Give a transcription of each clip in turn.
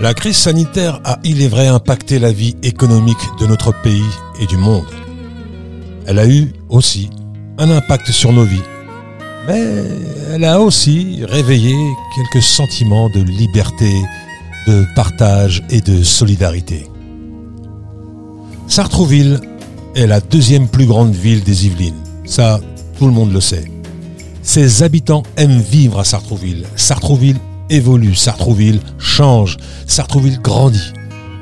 La crise sanitaire a, il est vrai, impacté la vie économique de notre pays et du monde. Elle a eu aussi un impact sur nos vies. Mais elle a aussi réveillé quelques sentiments de liberté, de partage et de solidarité. Sartrouville est la deuxième plus grande ville des Yvelines. Ça, tout le monde le sait. Ses habitants aiment vivre à Sartrouville. Sartrouville évolue, Sartrouville change, Sartrouville grandit.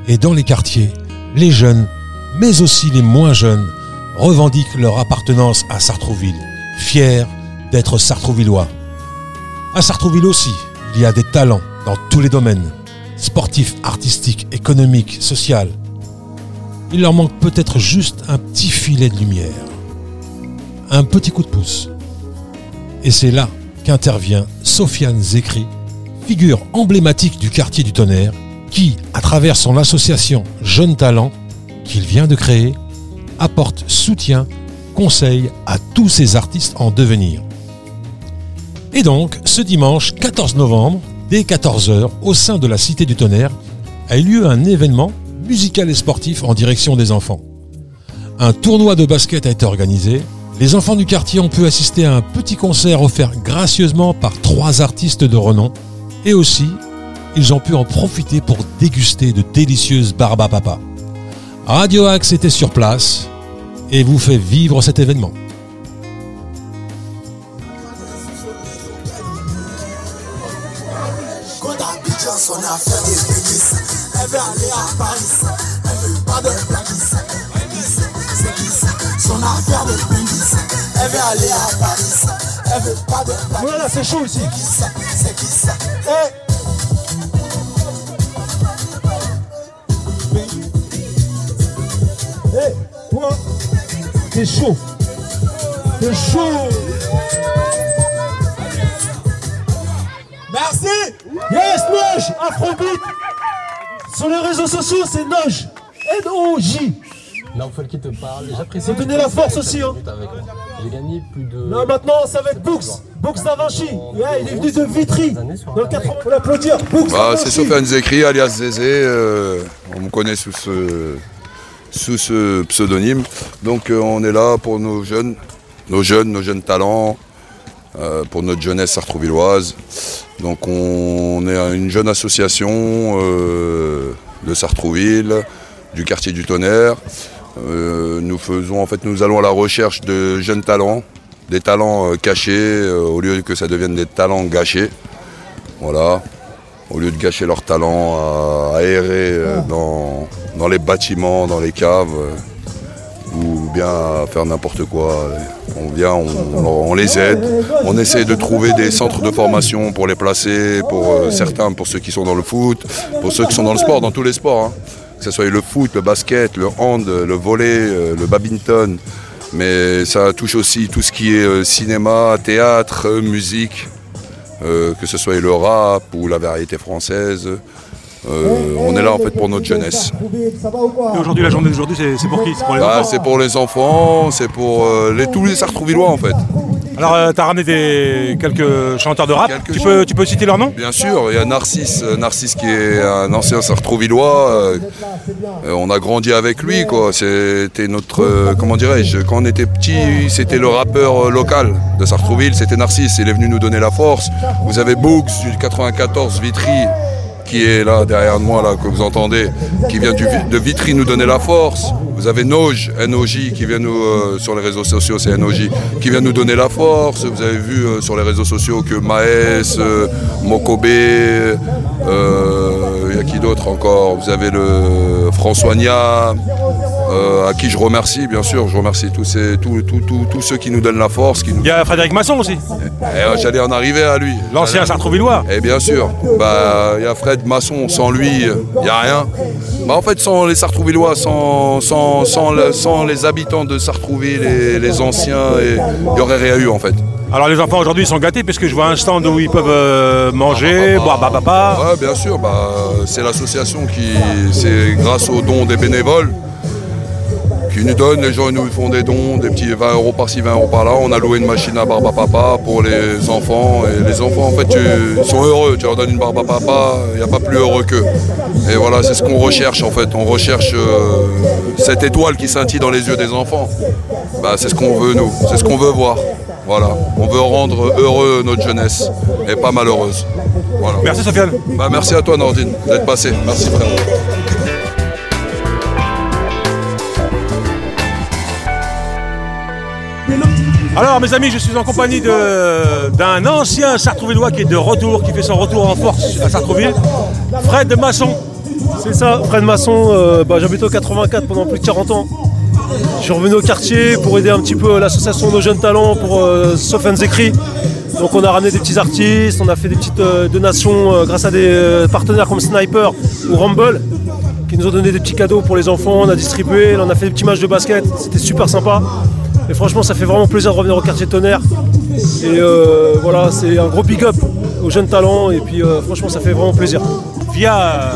Et dans les quartiers, les jeunes, mais aussi les moins jeunes, revendiquent leur appartenance à Sartrouville, fiers d'être sartrouvillois. À Sartrouville aussi, il y a des talents dans tous les domaines, sportifs, artistiques, économiques, social. Il leur manque peut-être juste un petit filet de lumière, un petit coup de pouce. Et c'est là qu'intervient Sofiane Zekri, figure emblématique du quartier du tonnerre, qui, à travers son association Jeunes Talents, qu'il vient de créer, apporte soutien, conseil à tous ces artistes en devenir. Et donc, ce dimanche 14 novembre, dès 14h, au sein de la Cité du Tonnerre, a eu lieu un événement musical et sportif en direction des enfants. Un tournoi de basket a été organisé. Les enfants du quartier ont pu assister à un petit concert offert gracieusement par trois artistes de renom. Et aussi, ils ont pu en profiter pour déguster de délicieuses barbes. Radio Axe était sur place et vous fait vivre cet événement. Voilà, c'est chaud ici. Ça Eh Eh, toi, t'es chaud. T'es chaud. Merci Yes, Noge, Afrobeat. Sur les réseaux sociaux, c'est Noge. N-O-J. Là, faut qui te parle. J'apprécie. Donner la force aussi, hein. J'ai gagné plus de. Là, maintenant, ça va être Books. Books Davinci. Yeah, il est venu de Vitry. Dans le 80. Faut l'applaudir. Books Bah, c'est. Sofiane Zekri, alias Zézé. euh, on me connaît sous ce, sous ce pseudonyme. Donc, euh, on est là pour nos jeunes, nos jeunes, nos jeunes talents, euh, pour notre jeunesse sartrouvilloise. Donc, on est une jeune association euh, de Sartrouville, du quartier du Tonnerre. Euh, nous faisons, en fait, nous allons à la recherche de jeunes talents, des talents euh, cachés, euh, au lieu que ça devienne des talents gâchés. Voilà au lieu de gâcher leur talent à aérer euh, dans, dans les bâtiments, dans les caves, ou bien à faire n'importe quoi. On vient, on, on- on les aide, on essaie de trouver des centres de formation pour les placer, pour euh, certains, pour ceux qui sont dans le foot, pour ceux qui sont dans le sport, dans tous les sports. hein. Que ce soit le foot, le basket, le hand, le volley, euh, le badminton. Mais ça touche aussi tout ce qui est euh, cinéma, théâtre, euh, musique euh, que ce soit le rap ou la variété française. Euh, on est là en fait pour notre jeunesse. Et aujourd'hui, la journée d'aujourd'hui, c'est pour qui? C'est pour les Bah, enfants? c'est pour les enfants, c'est pour euh, les, tous les Sartrouvillois en fait. Alors, euh, t'as ramené des, quelques chanteurs de rap. Quelques Tu peux, tu peux citer leur nom? Bien sûr, il y a Narcisse, euh, Narcisse qui est un ancien Sartrouvillois. euh, euh, on a grandi avec lui, quoi. C'était notre, comment dirais-je, quand on était petit, c'était le rappeur local de Sartrouville, c'était Narcisse. Il est venu nous donner la force. Vous avez Books du 94 Vitry qui est là derrière moi là que vous entendez, qui vient de Vitry nous donner la force. Vous avez Noj, NOJ qui vient nous euh, sur les réseaux sociaux, c'est NOJ qui vient nous donner la force. Vous avez vu euh, sur les réseaux sociaux que Maes, euh, Mokobe, euh, il y a qui d'autre encore? Vous avez le François Nia, euh, à qui je remercie bien sûr. Je remercie tous ces, tous, tous, tous, tous ceux qui nous donnent la force, qui nous. Il y a Frédéric Masson aussi, Eh, euh, J'allais en arriver à lui. l'ancien Sartrouvillois. Et bien sûr, bah il y a Fred Masson, sans lui, il n'y a rien. Bah, en fait, sans les Sartrouvillois, sans, sans, sans, sans les habitants de Sartrouville et les anciens, il n'y aurait rien eu en fait. Alors, les enfants aujourd'hui ils sont gâtés puisque je vois un stand où ils peuvent euh, manger, boire papa. Ouais, bien sûr, bah, c'est l'association qui, c'est grâce aux dons des bénévoles qui nous donnent, les gens ils nous font des dons, des petits 20 euros par-ci, 20 euros par-là. On a loué une machine à barbe à papa pour les enfants. Et les enfants, en fait, tu- ils sont heureux. Tu leur donnes une barbe à papa, il n'y a pas plus heureux qu'eux. Et voilà, c'est ce qu'on recherche, en fait. On recherche euh, cette étoile qui scintille dans les yeux des enfants. Bah, c'est ce qu'on veut, nous. C'est ce qu'on veut voir. Voilà. On veut rendre heureux notre jeunesse et pas malheureuse. Voilà. Merci Sofiane. Bah, merci à toi, Nordine, d'être passé. Merci, frère. Alors mes amis, je suis en compagnie d'un ancien Sartrouvillois qui est de retour, qui fait son retour en force à Sartrouville, Fred Masson. C'est ça, Fred Masson, euh, bah, j'habite au 84 pendant plus de 40 ans. Je suis revenu au quartier pour aider un petit peu l'association Nos Jeunes Talents pour euh, Sofiane Zekri. Donc on a ramené des petits artistes, on a fait des petites euh, donations euh, grâce à des partenaires comme Sniper ou Rumble qui nous ont donné des petits cadeaux pour les enfants, on a distribué, on a fait des petits matchs de basket, c'était super sympa. Et franchement ça fait vraiment plaisir de revenir au quartier Tonnerre. Et euh, voilà, c'est un gros big up aux jeunes talents et puis euh, franchement ça fait vraiment plaisir. Via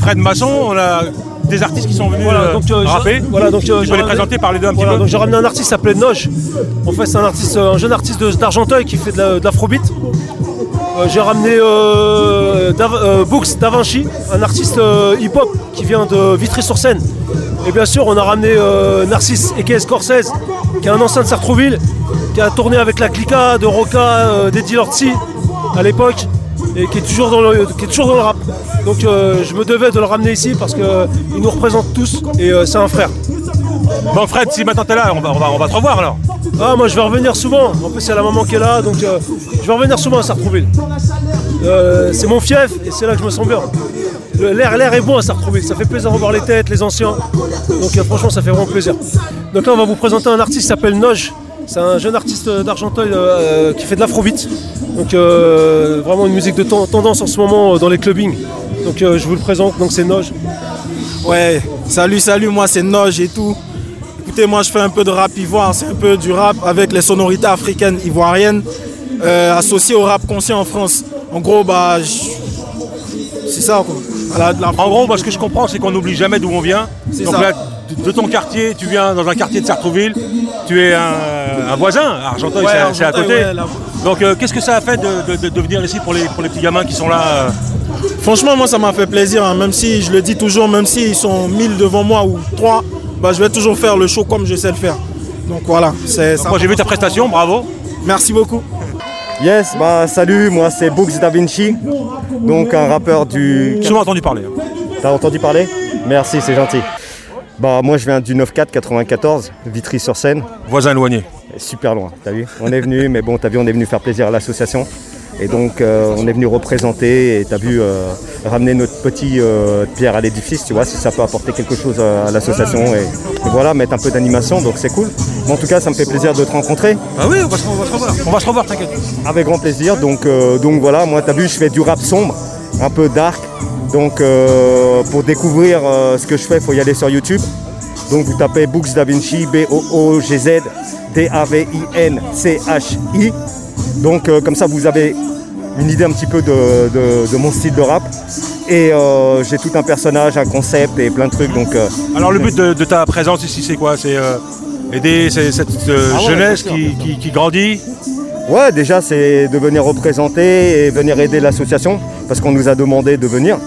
Fred Masson, on a des artistes qui sont venus Voilà, euh, donc, euh, rapper. je- voilà, donc, tu je peux les ramenais- présenter, parler d'eux un petit peu. donc j'ai ramené un artiste qui s'appelait Noge. En fait, c'est un artiste, un jeune artiste d'Argenteuil qui fait de la- de l'afrobeat. Euh, j'ai ramené euh, Dav- euh, Books Da Vinci, un artiste euh, hip-hop qui vient de Vitry-sur-Seine. Et bien sûr, on a ramené euh, Narcisse et Scorsese, qui est un ancien de Sartrouville, qui a tourné avec la Clica de Roca, d'Eddie Lortzi à l'époque, et qui est toujours dans le, rap. Donc je me devais de le ramener ici parce qu'il nous représente tous et c'est un frère. Bon Fred, si maintenant t'es là, on va, on, va, on va te revoir alors. Ah, moi je vais revenir souvent. En plus, il y a la maman qui est là, donc euh, je vais revenir souvent à Sartrouville. Euh, c'est mon fief et c'est là que je me sens bien. L'air, l'air est bon à Sartrouville, ça fait plaisir de revoir les têtes, les anciens. Donc euh, franchement, ça fait vraiment plaisir. Donc là, on va vous présenter un artiste qui s'appelle Noj. C'est un jeune artiste d'Argenteuil euh, qui fait de l'afrobeat. Donc euh, vraiment une musique de ten- tendance en ce moment euh, dans les clubbings. Donc euh, je vous le présente, donc c'est Noj. Ouais, salut, salut, moi c'est Noj et tout. Écoutez, moi je fais un peu de rap ivoire, c'est un peu du rap avec les sonorités africaines ivoiriennes euh, associées au rap conscient en France. En gros, bah, c'est ça quoi. La- En gros, moi, ce que je comprends, c'est qu'on n'oublie jamais d'où on vient. Donc ça. là, de- ton quartier, tu viens dans un quartier de Sartrouville, tu es un, un voisin, Argenteuil, Ouais, c'est à- côté. ouais, là. Donc euh, qu'est-ce que ça a fait de, de- de- de venir ici pour les, pour les petits gamins qui sont là euh, Franchement, moi ça m'a fait plaisir, hein, même si je le dis toujours, même s'ils sont 1000 devant moi ou 3, bah, je vais toujours faire le show comme je sais le faire. Donc voilà, c'est ça. Moi j'ai vu ta prestation, bravo. Merci beaucoup. Yes, bah salut, moi c'est Books Da Vinci, donc un rappeur du... Souvent entendu parler. hein. T'as entendu parler? Merci, c'est gentil. Bah moi je viens du 9-4 94, Vitry-sur-Seine, Voisin éloigné. super loin, t'as vu? On est venu, mais bon t'as vu on est venu faire plaisir à l'association. Et donc euh, on est venu représenter et t'as vu euh, ramener notre petit euh, pierre à l'édifice, tu vois, si ça peut apporter quelque chose à, à l'association et, et voilà, mettre un peu d'animation, donc c'est cool. Mais en tout cas ça me fait plaisir de te rencontrer. Ah oui, on va se, on va se revoir. On va se revoir, t'inquiète. Avec grand plaisir. Donc, donc voilà, moi, tu as vu, je fais du rap sombre, un peu dark. Donc, pour découvrir ce que je fais, il faut y aller sur YouTube. Donc, vous tapez Books Da Vinci, B-O-O-G-Z, D-A-V-I-N-C-H-I. Donc, euh, comme ça, vous avez une idée un petit peu de, de- de mon style de rap. Et euh, j'ai tout un personnage, un concept et plein de trucs. Donc, euh, Alors le but de, de ta présence ici, c'est quoi? C'est euh, aider cette Ah ouais, jeunesse bien sûr, qui, qui- qui grandit? ouais, déjà, c'est de venir représenter et venir aider l'association parce qu'on nous a demandé de venir.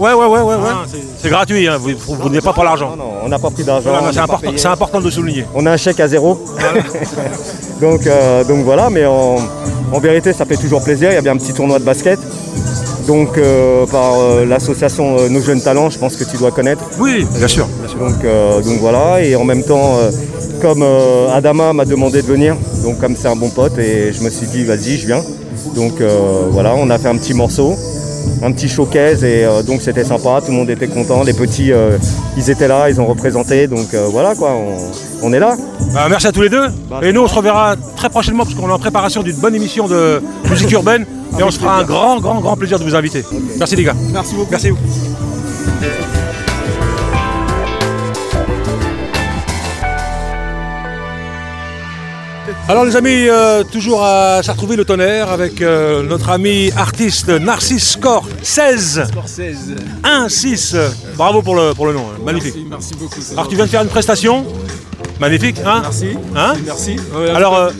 Ouais, ouais, ouais, ouais, ouais. Hein, c'est- c'est gratuit, hein, vous, vous venez pas pour l'argent. Non, non, on n'a pas pris d'argent. Voilà, c'est important, important de le souligner. On a un chèque à zéro. donc, euh, donc voilà, mais en, en vérité, ça fait toujours plaisir. Il y a bien un petit tournoi de basket. Donc, euh, par euh, l'association euh, Nos Jeunes Talents, je pense que tu dois connaître. Oui, bien sûr. Donc, euh, donc voilà, et en même temps, euh, comme euh, Adama m'a demandé de venir, donc comme c'est un bon pote, et je me suis dit, vas-y, je viens. Donc euh, voilà, on a fait un petit morceau, un petit showcase, et euh, donc c'était sympa, tout le monde était content. Les petits, euh, ils étaient là, ils ont représenté, donc euh, voilà quoi, on, on est là. Bah, merci à tous les deux. Et nous, on se reverra très prochainement parce qu'on est en préparation d'une bonne émission de musique urbaine. Et on se fera un grand, grand, grand plaisir de vous inviter. Merci les gars. Merci beaucoup. Merci. Alors les amis, euh, toujours à Sartrouville le tonnerre avec euh, notre ami artiste Narcisse Score 16 1 6. Bravo pour le, pour le nom, hein. magnifique. Merci beaucoup. Alors tu viens de faire une prestation Magnifique, hein Merci. Hein Merci. Alors euh,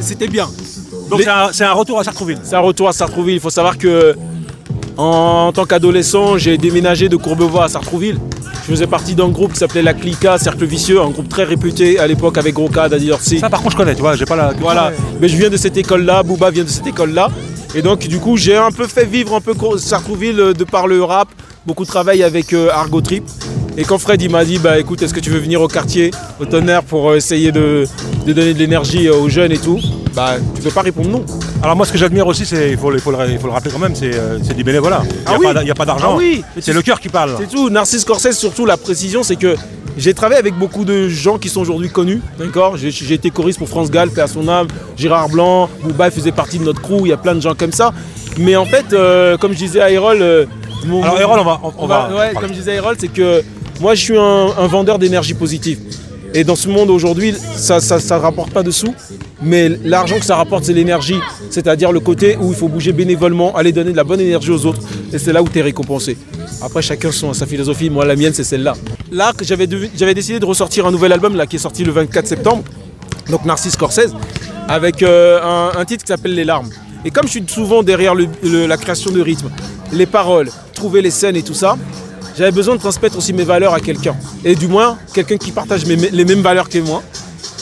c'était bien. donc Les- c'est un, c'est un retour à Sartrouville. C'est un retour à Sartrouville. Il faut savoir que en tant qu'adolescent, j'ai déménagé de Courbevoie à Sartrouville. Je faisais partie d'un groupe qui s'appelait la Clica, Cercle Vicieux, un groupe très réputé à l'époque avec Roca, Daddy Dorsey. Ça par contre je connais, tu vois, j'ai pas la. Voilà, mais je viens de cette école-là, Booba vient de cette école-là. Et donc du coup j'ai un peu fait vivre un peu Sartrouville euh, de par le rap, beaucoup de travail avec euh, Argo Trip. Et quand Fred il m'a dit bah écoute est-ce que tu veux venir au quartier, au tonnerre pour euh, essayer de, de donner de l'énergie aux jeunes et tout, bah tu peux pas répondre non. Alors moi ce que j'admire aussi, c'est il faut, le- il faut, le, il faut le rappeler quand même, c'est euh, c'est du bénévolat. Il n'y Ah a, oui. il y a pas d'argent. Ah oui. C'est le cœur qui parle. C'est tout, Narcisse Corsès surtout la précision c'est que j'ai travaillé avec beaucoup de gens qui sont aujourd'hui connus, d'accord? J'ai j'ai été choriste pour France Gall, paix à son âme, Gérard Blanc, Bouba faisait partie de notre crew, il y a plein de gens comme ça. Mais en fait, euh, comme je disais à Erol, euh, mon- Alors Erol, on va, on, on va ouais, comme je disais à Erol, c'est que moi je suis un, un vendeur d'énergie positive. Et dans ce monde aujourd'hui, ça ne rapporte pas de sous, mais l'argent que ça rapporte, c'est l'énergie. C'est-à-dire le côté où il faut bouger bénévolement, aller donner de la bonne énergie aux autres. Et c'est là où tu es récompensé. Après, chacun son, sa philosophie. Moi, la mienne, c'est celle-là. Là, j'avais décidé de ressortir un nouvel album là, qui est sorti le 24 septembre, donc Narcisse Scorsese, avec euh, un, titre qui s'appelle Les larmes. Et comme je suis souvent derrière la création de rythme, les paroles, trouver les scènes et tout ça, j'avais besoin de transmettre aussi mes valeurs à quelqu'un. Et du moins, quelqu'un qui partage les mêmes valeurs que moi.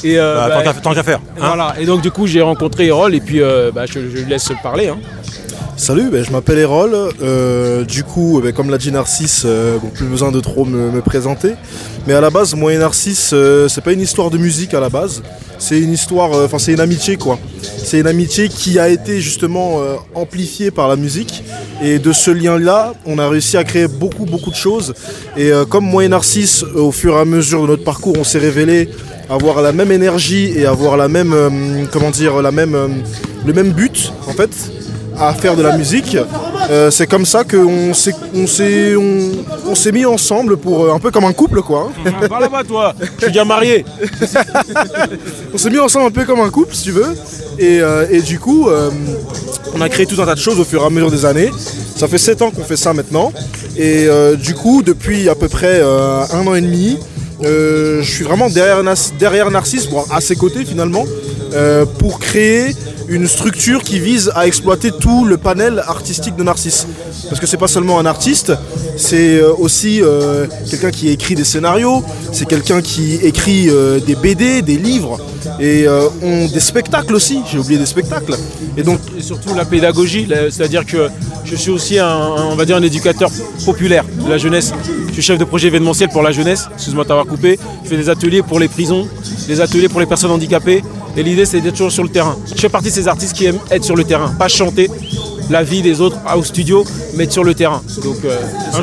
Et, euh, Bah, bah, tant qu'à- faire. hein. voilà. Et donc du coup, j'ai rencontré Erol et puis euh, bah, je, je lui laisse parler. hein. Salut, ben, je m'appelle Erol. Euh, du coup, ben, comme l'a dit Narcisse, euh, plus besoin de trop me, présenter. Mais à la base, moi et Narcisse, euh, c'est pas une histoire de musique à la base. C'est une histoire, enfin c'est une amitié quoi. C'est une amitié qui a été justement amplifiée par la musique. Et de ce lien-là, on a réussi à créer beaucoup beaucoup de choses. Et comme moi et Narcisse, au fur et à mesure de notre parcours, on s'est révélé avoir la même énergie et avoir la même, comment dire, le même but en fait à faire de la musique. Euh, c'est comme ça qu'on s'est, on s'est, on, on s'est mis ensemble pour euh, un peu comme un couple quoi. hein. Va là-bas toi, je suis déjà marié. on s'est mis ensemble un peu comme un couple si tu veux. Et, euh, et du coup, euh, on a créé tout un tas de choses au fur et à mesure des années. Ça fait 7 ans qu'on fait ça maintenant. Et du coup, depuis à peu près un an et demi, je suis vraiment derrière, Narcisse, bon, à ses côtés finalement, euh, pour créer une structure qui vise à exploiter tout le panel artistique de Narcisse. Parce que c'est pas seulement un artiste, c'est euh, aussi euh, quelqu'un qui écrit des scénarios, c'est quelqu'un qui écrit des BD, des livres, et euh, des spectacles aussi, j'ai oublié des spectacles. Et donc Et surtout la pédagogie, c'est-à-dire que je suis aussi un- on va dire un éducateur populaire de la jeunesse. Je suis chef de projet événementiel pour la jeunesse, excuse-moi de t'avoir coupé. Je fais des ateliers pour les prisons, des ateliers pour les personnes handicapées. Et l'idée c'est d'être toujours sur le terrain. Je fais partie de ces artistes qui aiment être sur le terrain, pas chanter la vie des autres au studio, mais être sur le terrain. Euh,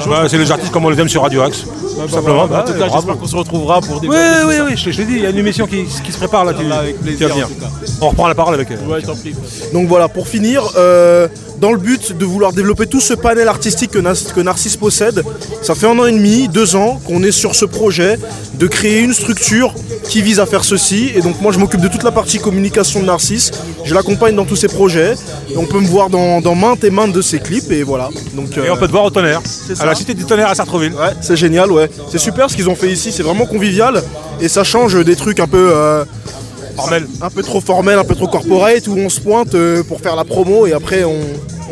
Bah, c'est les artistes comme on les aime sur Radio Axe. Bah, bah, simplement, bah, en tout bah, cas, j'espère qu'on se retrouvera pour des Oui, oui, oui, je, je l'ai dit, il y a une émission qui, qui se prépare là. Tu, Avec tu plaisir, vas venir. en tout cas. On reprend la parole avec elle. Ouais, je t'en prie. Donc voilà, pour finir, euh, dans le but de vouloir développer tout ce panel artistique que, Nas- que Narcisse possède, ça fait un an et demi, deux ans qu'on est sur ce projet de créer une structure qui vise à faire ceci. Et donc moi je m'occupe de toute la partie communication de Narcisse, je l'accompagne dans tous ses projets. Et on peut me voir dans, dans maintes et maintes de ses clips et voilà. Donc, Et euh, on peut te voir au tonnerre, à la cité du tonnerre à Sartreville. Ouais, c'est génial, ouais. C'est super ce qu'ils ont fait ici, c'est vraiment convivial et ça change des trucs un peu, euh, Formel. un peu trop formels, un peu trop corporate où on se pointe euh, pour faire la promo et après on,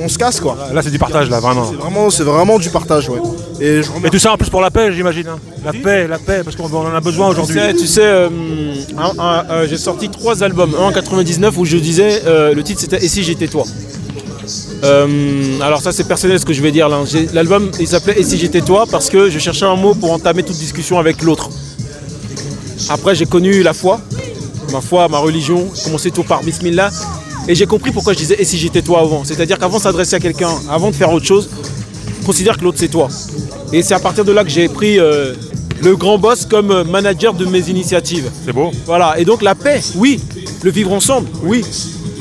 on se casse quoi. Là, c'est du partage, là, vraiment. C'est vraiment, c'est vraiment du partage, ouais. Et je Et tout ça en plus pour la paix, j'imagine. hein. La paix, la paix, parce qu'on on en a besoin Tu aujourd'hui. sais, tu sais, euh, un- un- euh, j'ai sorti trois albums. Un en 99 où je disais, euh, le titre c'était Et si j'étais toi? Euh, Alors ça c'est personnel ce que je vais dire là. L'album il s'appelait Et si j'étais toi parce que je cherchais un mot pour entamer toute discussion avec l'autre. Après j'ai connu la foi, ma foi, ma religion, commencé tout par Bismillah. Et j'ai compris pourquoi je disais Et si j'étais toi avant. C'est-à-dire qu'avant de s'adresser à quelqu'un, avant de faire autre chose, considère que l'autre c'est toi. Et c'est à partir de là que j'ai pris euh, le grand boss comme manager de mes initiatives. C'est beau. Voilà, et donc la paix, oui. Le vivre ensemble, oui.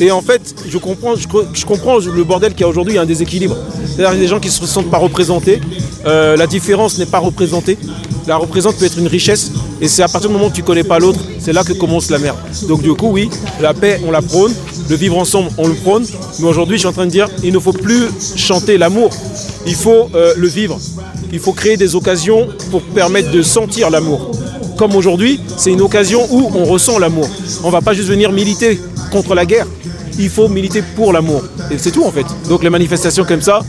Et en fait, je comprends, je, comprends le bordel qu'il y a aujourd'hui, il y a un déséquilibre. C'est-à-dire qu'il y a des gens qui ne se sentent pas représentés. Euh, la différence n'est pas représentée. La représente peut être une richesse. Et c'est à partir du moment où tu ne connais pas l'autre, c'est là que commence la merde. Donc du coup, oui, la paix, on la prône. Le vivre ensemble, on le prône. Mais aujourd'hui, je suis en train de dire, il ne faut plus chanter l'amour. Il faut euh, le vivre. Il faut créer des occasions pour permettre de sentir l'amour. Comme aujourd'hui, c'est une occasion où on ressent l'amour. On ne va pas juste venir militer contre la guerre. Il faut militer pour l'amour. Et c'est tout en fait. Donc les manifestations comme ça,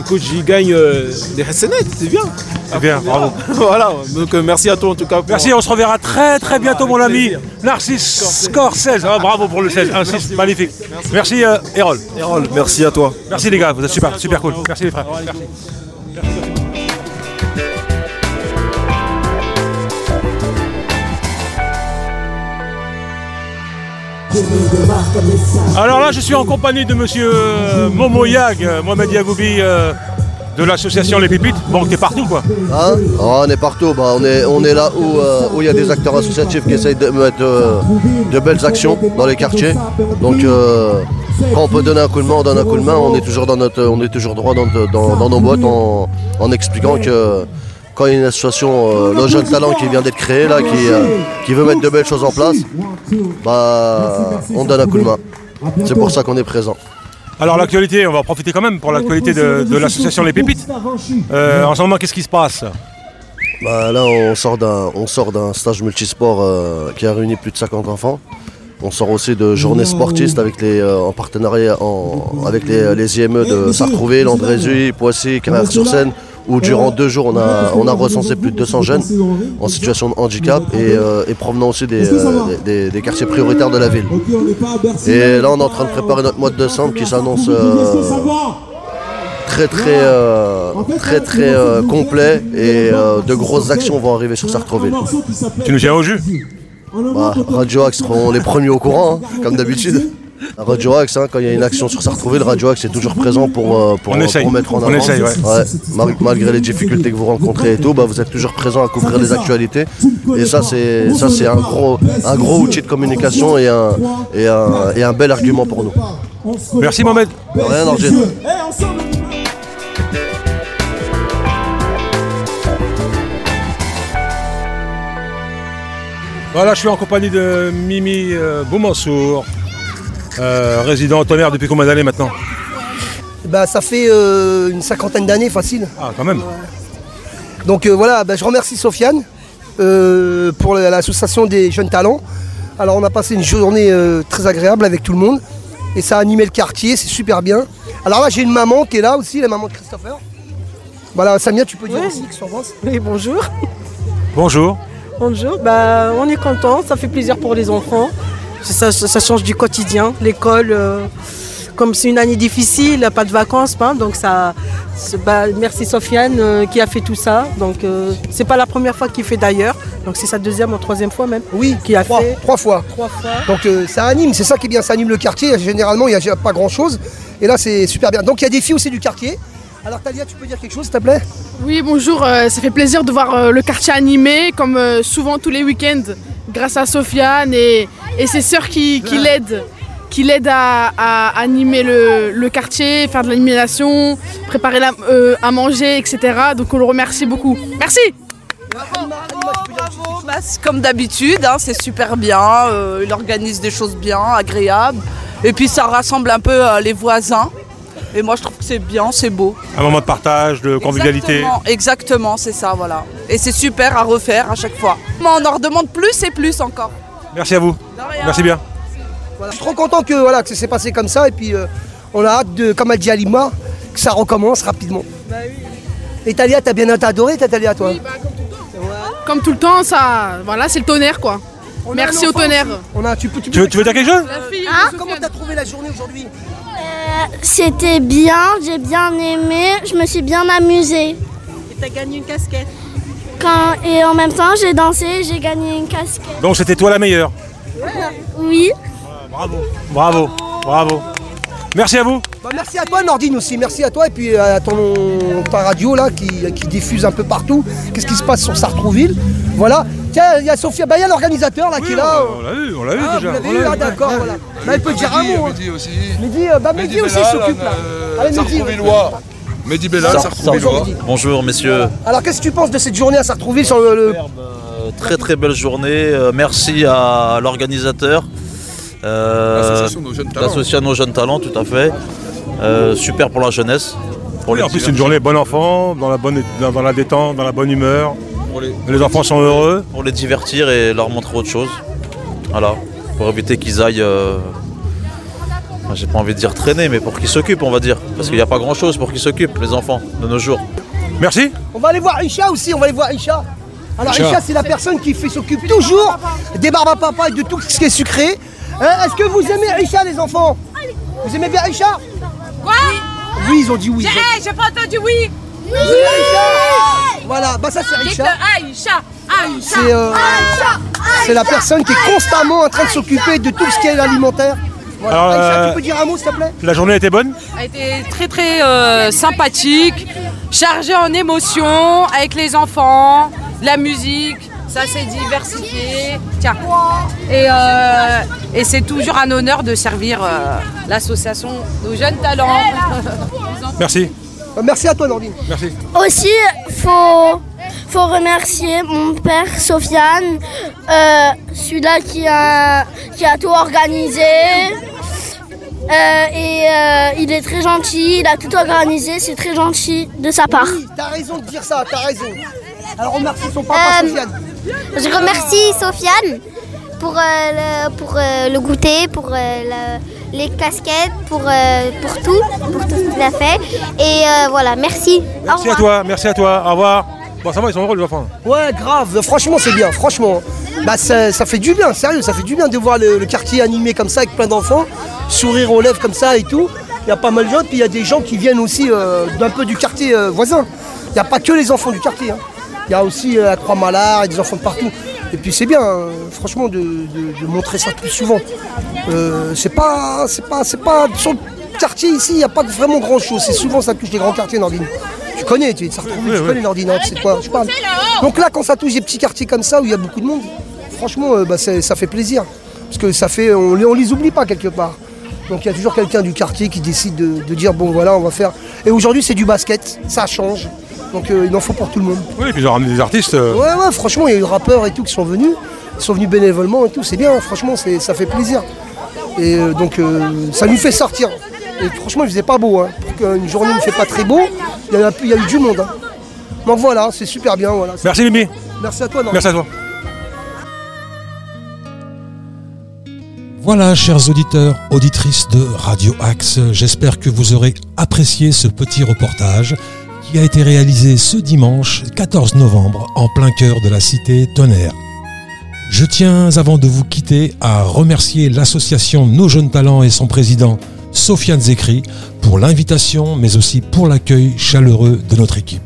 écoute, j'y gagne euh, des recettes, c'est bien. C'est bien, bravo. voilà, donc euh, merci à toi en tout cas. pour- Merci, on se reverra très très bientôt mon ami Narcisse Score 16. Ah, bravo pour le 16, 1-6, magnifique. Merci euh, Erol. Erol, merci à toi. Merci les gars, vous êtes super, super cool. Merci les frères. Merci. Alors là, je suis en compagnie de monsieur euh, Momo Yag, euh, Mohamed Yagoubi euh, de l'association Les Pépites. Bon, t'es partout quoi. Hein Ah, on est partout, Bah, on, est, on est là où euh, où il y a des acteurs associatifs qui essayent de mettre de belles actions dans les quartiers. Donc quand on peut donner un coup de main, on donne un coup de main, on est toujours, dans notre, on est toujours droit dans, nos boîtes en expliquant que quand il y a une association, euh, nos jeunes talents qui vient d'être créée, là, qui, euh, qui veut mettre de belles choses en place, bah, on donne un coup de main. C'est pour ça qu'on est présent. Alors l'actualité, on va profiter quand même pour l'actualité de, de l'association Les Pépites. Euh, en ce moment, qu'est-ce qui se passe? Bah, là, on sort d'un, on sort d'un stage multisport euh, qui a réuni plus de 50 enfants. On sort aussi de journées sportistes avec les, euh, en partenariat en- avec les, les IME de Sartrouville, Andrézy, Poissy, Carrière-sur-Seine, où durant deux jours, on a, on a recensé plus de 200 jeunes en situation de handicap et, euh, et provenant aussi des, euh, des- des- quartiers prioritaires de la ville. Et là, on est en train de préparer notre mois de décembre qui s'annonce euh, très très très très complet et de grosses actions vont arriver sur Sartreville. Tu nous tiens au jus? Bah, Radio Axe seront les premiers au courant, hein, comme d'habitude. À Radio Axe, hein, quand il y a une action sur Sartreville, Radio Axe est toujours présent pour, euh, pour, On pour mettre en On avant. essaye, ouais. mal- malgré les difficultés que vous rencontrez et tout, bah, vous êtes toujours présent à couvrir les actualités. Et ça, c'est ça, c'est un gros, un gros outil de communication et un, et un, et un bel argument pour nous. Merci Mohamed. Rien. Voilà, je suis en compagnie de Mimi euh, Boumansour, euh, résident au tonnerre depuis combien d'années maintenant Bah, ça fait euh, une cinquantaine d'années facile. Ah, quand même. Donc euh, voilà, bah, je remercie Sofiane euh, pour la- l'association des jeunes talents. Alors on a passé une journée euh, très agréable avec tout le monde et ça a animé le quartier, c'est super bien. Alors là j'ai une maman qui est là aussi, la maman de Christopher. Voilà, Samia, tu peux dire aussi que en Oui, bonjour. Bonjour. Bonjour. Bah, on est content, ça fait plaisir pour les enfants. Ça, ça- ça change du quotidien. L'école, euh, comme c'est une année difficile, pas de vacances, hein, donc ça. bah, merci Sofiane euh, qui a fait tout ça. Donc euh, c'est pas la première fois qu'il fait d'ailleurs. Donc c'est sa deuxième ou troisième fois même. Oui, qui a trois, fait. trois fois. Trois fois. Donc euh, ça anime, c'est ça qui est bien, ça anime le quartier. Généralement, il n'y a pas grand chose. Et là, c'est super bien. Donc il y a des filles aussi du quartier. Alors Talia, tu peux dire quelque chose, s'il te plaît? Oui, bonjour, euh, ça fait plaisir de voir euh, le quartier animé, comme euh, souvent tous les week-ends, grâce à Sofiane et, et ses sœurs qui, qui l'aident qui l'aident à, à animer le, le quartier, faire de l'animation, préparer la- euh, à manger, etc. Donc on le remercie beaucoup. Merci c'est comme d'habitude, hein, c'est super bien. euh, il organise des choses bien, agréables. Et puis ça rassemble un peu euh, les voisins. Et moi je trouve que c'est bien, c'est beau. Un moment de partage, de convivialité. Exactement, exactement, c'est ça, voilà. Et c'est super à refaire à chaque fois. Mais on en redemande plus et plus encore. Merci à vous. Merci bien. Voilà, Je suis trop content que, voilà, que ça s'est passé comme ça. Et puis euh, on a hâte, de, comme a dit Alima, que ça recommence rapidement. Et Talia, t'as bien t'as adoré ta Talia, toi Comme tout le temps, ça, voilà, c'est le tonnerre quoi. Merci au tonnerre. On a, tu, peux, tu, Tu veux- tu veux dire quelque chose Hein Comment t'as trouvé la journée aujourd'hui C'était bien, j'ai bien aimé, je me suis bien amusée. Et t'as gagné une casquette. Quand, et en même temps, j'ai dansé, j'ai gagné une casquette. Donc c'était toi la meilleure. Oui. Bravo. Bravo. Bravo. Merci à vous. Bah, merci à toi Nordine aussi, merci à toi et puis à ton ta radio là qui, qui diffuse un peu partout. Qu'est-ce qui se passe sur Sartrouville? Voilà. Tiens, il y a Sophia, bah il y a l'organisateur là qui est là. On l'a vu, on l'a vu Ah, déjà. vous l'avez l'a ah, vu. d'accord, voilà. Bah, il peut dire un Mehdi, mot. hein. Mehdi aussi. Mehdi, euh, bah, Mehdi aussi s'occupe là. euh, Allez, Mehdi. Sartrouvillois. Mehdi sors, Mehdi. Bonjour messieurs, Alors qu'est-ce que tu penses de cette journée à Sartrouville sur le. le- Euh, très très belle journée. Euh, merci à l'organisateur. euh, L'association Nos Jeunes Talents. l'association Nos Jeunes Talents, tout à fait. Euh, super pour la jeunesse. Pour Oui, les en plus, c'est une journée bon enfant, dans la, bonne, dans, dans la détente, dans la bonne humeur. Pour les, Les enfants sont heureux. Pour les divertir et leur montrer autre chose. Voilà. Pour éviter qu'ils aillent. euh, J'ai pas envie de dire traîner, mais pour qu'ils s'occupent, on va dire. Parce qu'il n'y a pas grand chose pour qu'ils s'occupent, les enfants, de nos jours. Merci. On va aller voir Isha aussi, on va aller voir Isha. Alors Isha. Isha, c'est la personne qui fait- s'occupe toujours des barbes à papa et de tout ce qui est sucré. Hein, Est-ce que vous aimez Isha les enfants? Vous aimez bien Isha? Quoi? Oui, ils ont dit oui. J'ai j'ai pas entendu oui. Aïcha Voilà, bah ça c'est Aïcha. Aïcha. Aïcha. C'est euh, c'est la personne qui est constamment en train de s'occuper de tout ce qui est alimentaire. Voilà. Alors, Aïcha, euh, tu peux dire un mot s'il te plaît La journée était bonne? A été très très euh, sympathique, chargé en émotions avec les enfants, de la musique, ça s'est diversifié. Tiens. Et, euh, et c'est toujours un honneur de servir euh, l'association Nos Jeunes Talents. Merci. Merci à toi Nordine. Merci. Aussi, faut, faut remercier mon père Sofiane, euh, celui-là qui a, qui a tout organisé. Euh, et euh, il est très gentil, il a tout organisé, c'est très gentil de sa part. Oui, t'as raison de dire ça, t'as raison. Alors remercie son papa Euh, Sofiane. Je remercie Sofiane pour, euh, le, pour euh, le goûter, pour euh, le- les casquettes, pour, euh, pour tout, pour tout ce qu'il a fait. Et euh, voilà, merci. Au Merci à toi, merci à toi. Au revoir. Bon, ça va, ils sont heureux les enfants. Ouais, grave, franchement c'est bien, franchement. Bah ça, ça fait du bien, sérieux, ça fait du bien de voir le, le quartier animé comme ça avec plein d'enfants, sourire aux lèvres comme ça et tout. Il y a pas mal de gens, puis il y a des gens qui viennent aussi euh, d'un peu du quartier euh, voisin. Il n'y a pas que les enfants du quartier. hein. Il y a aussi euh, à Croix-Malard et des enfants de partout. Et puis c'est bien, euh, franchement, de, de- de montrer ça plus souvent. Euh, c'est pas, c'est pas, c'est pas sur le quartier ici, il n'y a pas vraiment grand chose. C'est souvent ça touche les grands quartiers Nordine. Tu connais, tu es de Sartrouville, tu connais Nordine, hein, tu sais quoi je parle. Donc là, quand ça touche des petits quartiers comme ça où il y a beaucoup de monde, franchement, euh, bah, ça fait plaisir. Parce que ça fait, on, les- on les oublie pas quelque part. Donc il y a toujours quelqu'un du quartier qui décide de, de dire bon voilà, on va faire. Et aujourd'hui, c'est du basket, ça change. Donc euh, il en faut pour tout le monde. Oui, et puis ils ont ramené des artistes. euh, Ouais, ouais, franchement, il y a eu des rappeurs et tout qui sont venus. Ils sont venus bénévolement et tout, c'est bien, franchement, c'est- ça fait plaisir. Et euh, donc, ça nous fait sortir. Et franchement, il faisait pas beau. Hein. Pour qu'une journée ne fait pas très beau, il y, a, il y a eu du monde. hein. Donc voilà, c'est super bien. Voilà. Merci Mimi. Merci à toi. Merci à toi. Voilà, chers auditeurs, auditrices de Radio Axe, j'espère que vous aurez apprécié ce petit reportage qui a été réalisé ce dimanche 14 novembre en plein cœur de la cité Tonnerre. Je tiens, avant de vous quitter, à remercier l'association Nos Jeunes Talents et son président, Sofiane Zekri, pour l'invitation, mais aussi pour l'accueil chaleureux de notre équipe.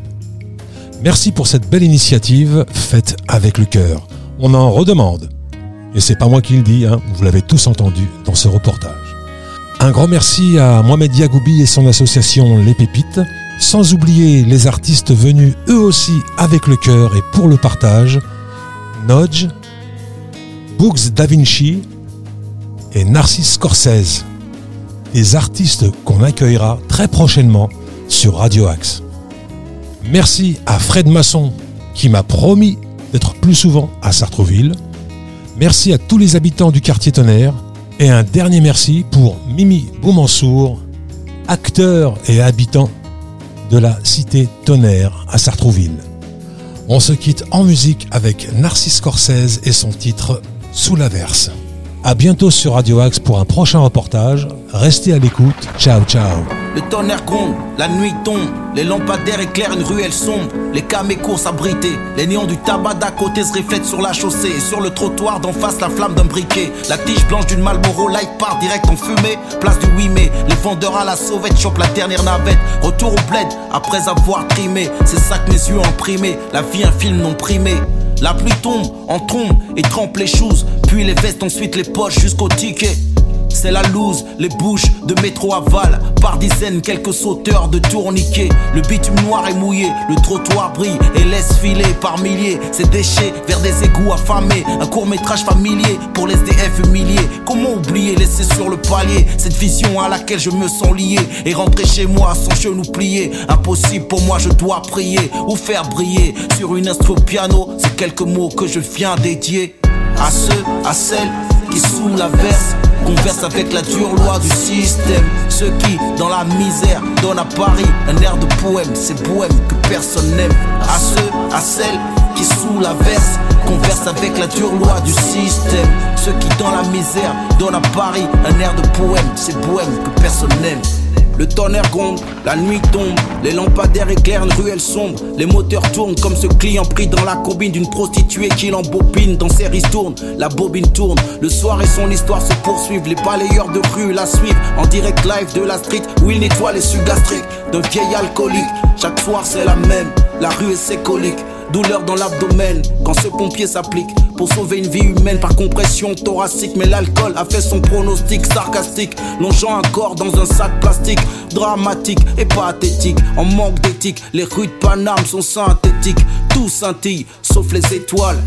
Merci pour cette belle initiative faite avec le cœur. On en redemande. Et c'est pas moi qui le dis, hein, vous l'avez tous entendu dans ce reportage. Un grand merci à Mohamed Yagoubi et son association Les Pépites, sans oublier les artistes venus eux aussi avec le cœur et pour le partage, Nodge, Books Da Vinci et Narcisse Scorsese, des artistes qu'on accueillera très prochainement sur Radio Axe. Merci à Fred Masson qui m'a promis d'être plus souvent à Sartrouville. Merci à tous les habitants du quartier Tonnerre et un dernier merci pour Mimi Boumansour, acteur et habitant de la cité Tonnerre à Sartrouville. On se quitte en musique avec Narcisse Scorsese et son titre Sous la verse. À bientôt sur Radio Axe pour un prochain reportage. Restez à l'écoute. Ciao ciao. Le tonnerre gronde, la nuit tombe, les lampadaires éclairent une ruelle sombre, les camés courent abrités, les néons du tabac d'à côté se reflètent sur la chaussée, et sur le trottoir d'en face la flamme d'un briquet, la tige blanche d'une Marlboro Light part direct en fumée, place du 8 mai, les vendeurs à la sauvette chopent la dernière navette, retour au bled après avoir trimé, c'est ça que mes yeux ont imprimé, la vie un film non primé. La pluie tombe en trombe et trempe les choses, puis les vestes, ensuite les poches jusqu'au ticket. c'est la loose, les bouches de métro aval. Par dizaines, quelques sauteurs de tourniquets. Le bitume noir est mouillé, le trottoir brille et laisse filer par milliers ces déchets vers des égouts affamés. Un court métrage familier pour les SDF humiliés. Comment oublier, laisser sur le palier cette vision à laquelle je me sens lié et rentrer chez moi sans genou plié. Impossible pour moi, je dois prier ou faire briller sur une instru piano. Ces quelques mots que je viens dédier à ceux, à celles qui sous la verse conversent avec la dure loi du système. Ceux qui, dans la misère, donnent à Paris un air de poème, c'est bohème que personne n'aime. À ceux, à celles qui sous la verse conversent avec la dure loi du système. Ceux qui, dans la misère, donnent à Paris un air de poème, c'est bohème que personne n'aime. Le tonnerre gronde, la nuit tombe, les lampadaires éclairent une ruelle sombre. Les moteurs tournent comme ce client pris dans la combine d'une prostituée qui l'embobine. Dans ses tourne, la bobine tourne. Le soir et son histoire se poursuivent. Les balayeurs de rue la suivent en direct live de la street où il nettoie les sucs gastriques d'un vieil alcoolique. Chaque soir c'est la même, la rue et ses coliques. Douleur dans l'abdomen quand ce pompier s'applique pour sauver une vie humaine par compression thoracique. Mais l'alcool a fait son pronostic sarcastique, longeant un corps dans un sac plastique. Dramatique et pathétique, en manque d'éthique. Les rues de Paname sont synthétiques, tout scintille, sauf les étoiles.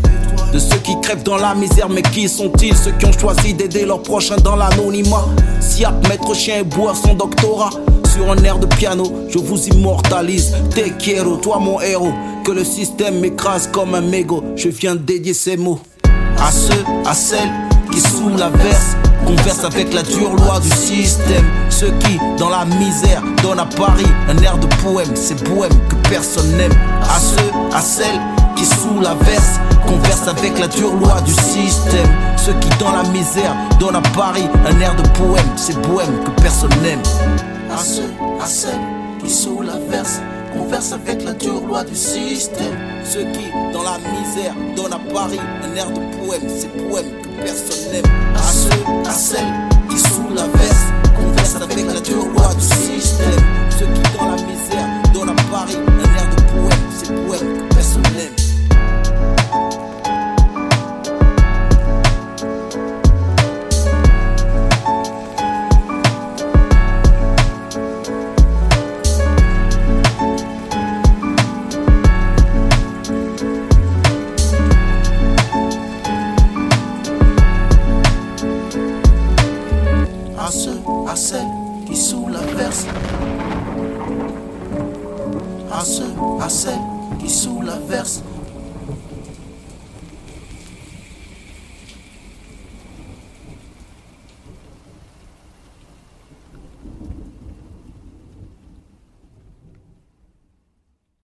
De ceux qui crèvent dans la misère, mais qui sont-ils Ceux qui ont choisi d'aider leurs prochains dans l'anonymat? Siap, maître chien et boire son doctorat. Sur un air de piano, je vous immortalise. Te quiero, toi mon héros. Que le système m'écrase comme un mégot. Je viens dédier ces mots à ceux, à celles qui sous la verse conversent avec la dure loi du système. Ceux qui, dans la misère, donnent à Paris un air de poème. C'est poème que personne n'aime. À ceux, à celles qui sous la verse conversent avec la dure loi du système. Ceux qui, dans la misère, donnent à Paris un air de poème. C'est poème que personne n'aime. À ceux, à celles qui sous la verse conversent avec la dure loi du système. Ceux qui, dans la misère, donnent à Paris un air de poème. C'est poème que personne n'aime. À ceux, à celles qui sous la verse